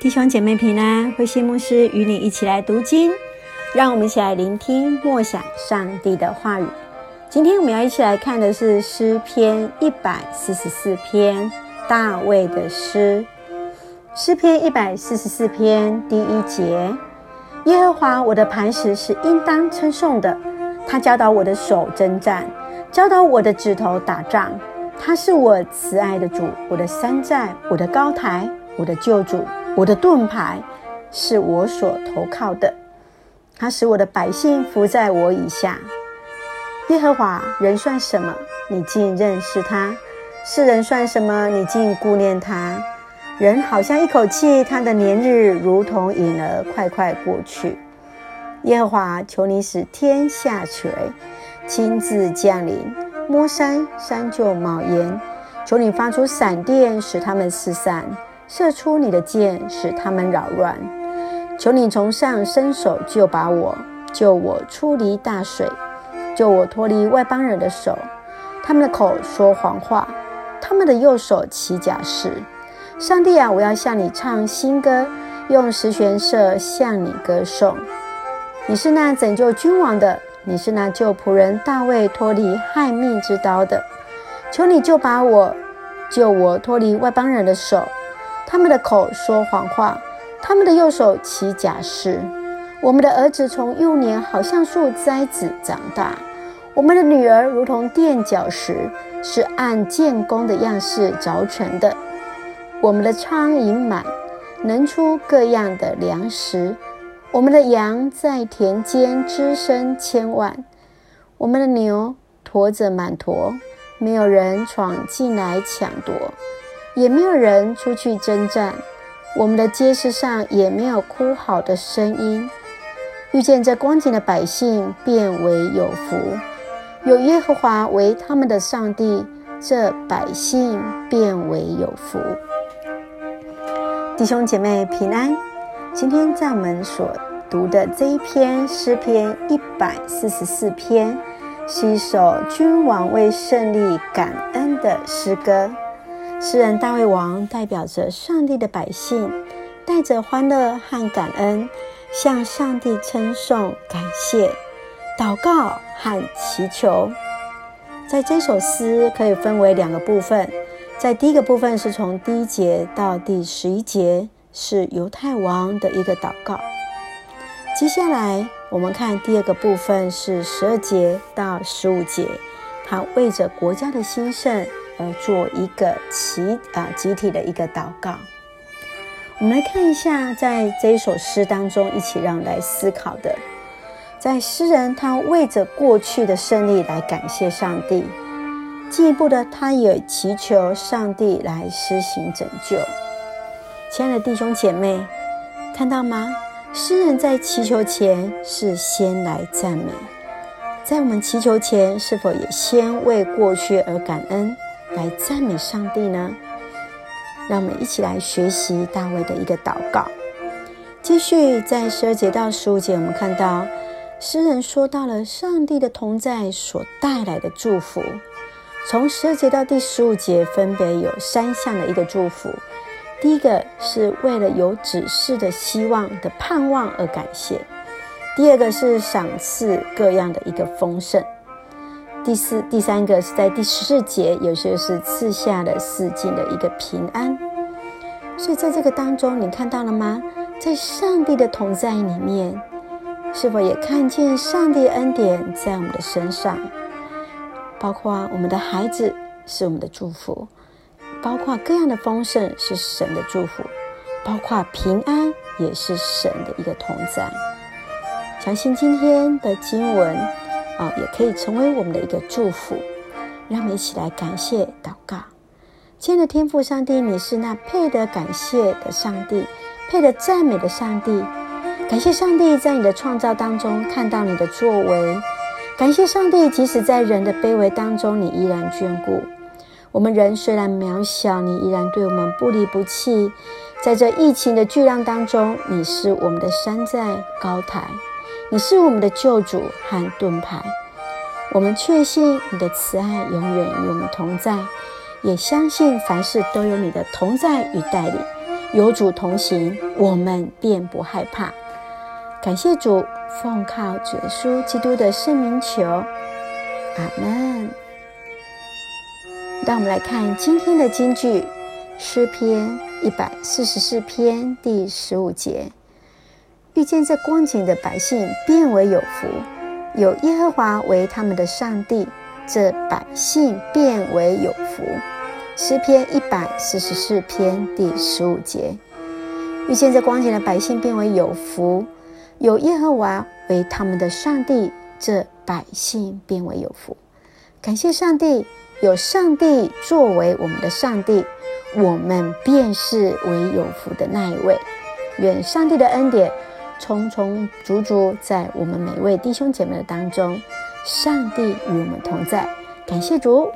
弟兄姐妹平安，慧馨牧师与你一起来读经，让我们一起来聆听默想上帝的话语。今天我们要一起来看的是诗篇一百四十四篇，大卫的诗。诗篇一百四十四篇第一节：耶和华我的磐石是应当称颂的，他教导我的手征战，教导我的指头打仗。他是我慈爱的主，我的山寨，我的高台，我的救主。我的盾牌是我所投靠的，他使我的百姓伏在我以下。耶和华，人算什么？你竟认识他；世人算什么？你竟顾念他。人好像一口气，他的年日如同影儿，快快过去。耶和华，求你使天下垂，亲自降临，摸山，山就冒烟。求你发出闪电，使他们四散。射出你的箭，使他们扰乱。求你从上伸手救拔我，救我出离大水，救我脱离外邦人的手。他们的口说谎话，他们的右手起假誓。上帝啊，我要向你唱新歌，用十弦瑟向你歌颂。你是那拯救君王的，你是那救仆人大卫脱离害命之刀的。求你救拔我，救我脱离外邦人的手。他们的口说谎话，他们的右手起假誓。我们的儿子从幼年好像树栽子长大，我们的女儿如同垫脚石，是按建工的样式凿成的。我们的仓盈满，能出各样的粮食。我们的羊在田间滋生千万，我们的牛驮着满驮，没有人闯进来抢夺。也没有人出去征战，我们的街市上也没有哭嚎的声音。遇见这光景的百姓，便为有福。有耶和华为他们的上帝，这百姓便为有福。弟兄姐妹平安。今天在我们所读的这一篇诗篇一百四十四篇，是一首君王为胜利感恩的诗歌。诗人大卫王代表着上帝的百姓，带着欢乐和感恩，向上帝称颂、感谢、祷告和祈求。在这首诗可以分为两个部分，在第一个部分是从第一节到第十一节，是犹太王的一个祷告。接下来我们看第二个部分是十二节到十五节，他为着国家的兴盛。而做一个集啊集体的一个祷告。我们来看一下，在这一首诗当中，一起让来思考的，在诗人他为着过去的胜利来感谢上帝，进一步的他也祈求上帝来施行拯救。亲爱的弟兄姐妹，看到吗？诗人在祈求前是先来赞美，在我们祈求前是否也先为过去而感恩？来赞美上帝呢？让我们一起来学习大卫的一个祷告。继续在十二节到十五节，我们看到诗人说到了上帝的同在所带来的祝福。从十二节到第十五节，分别有三项的一个祝福。第一个是为了有指示的希望的盼望而感谢；第二个是赏赐各样的一个丰盛。第四、第三个是在第十四节，有些是赐下了四境的一个平安。所以在这个当中，你看到了吗？在上帝的同在里面，是否也看见上帝恩典在我们的身上？包括我们的孩子是我们的祝福，包括各样的丰盛是神的祝福，包括平安也是神的一个同在。相信今天的经文。啊，也可以成为我们的一个祝福。让我们一起来感谢祷告。亲爱的天父上帝，你是那配得感谢的上帝，配得赞美的上帝。感谢上帝在你的创造当中看到你的作为。感谢上帝，即使在人的卑微当中，你依然眷顾我们。人虽然渺小，你依然对我们不离不弃。在这疫情的巨浪当中，你是我们的山寨高台。你是我们的救主和盾牌，我们确信你的慈爱永远与我们同在，也相信凡事都有你的同在与带领。有主同行，我们便不害怕。感谢主，奉靠主耶稣基督的圣名求，阿门。让我们来看今天的金句，诗篇一百四十四篇第十五节：遇见这光景的百姓，便为有福；有耶和华为他们的上帝，这百姓便为有福。诗篇一百四十四篇第十五节：遇见这光景的百姓，便为有福；有耶和华为他们的上帝，这百姓便为有福。感谢上帝。有上帝作为我们的上帝，我们便是为有福的那一位。愿上帝的恩典重重足足在我们每位弟兄姐妹的当中。上帝与我们同在，感谢主。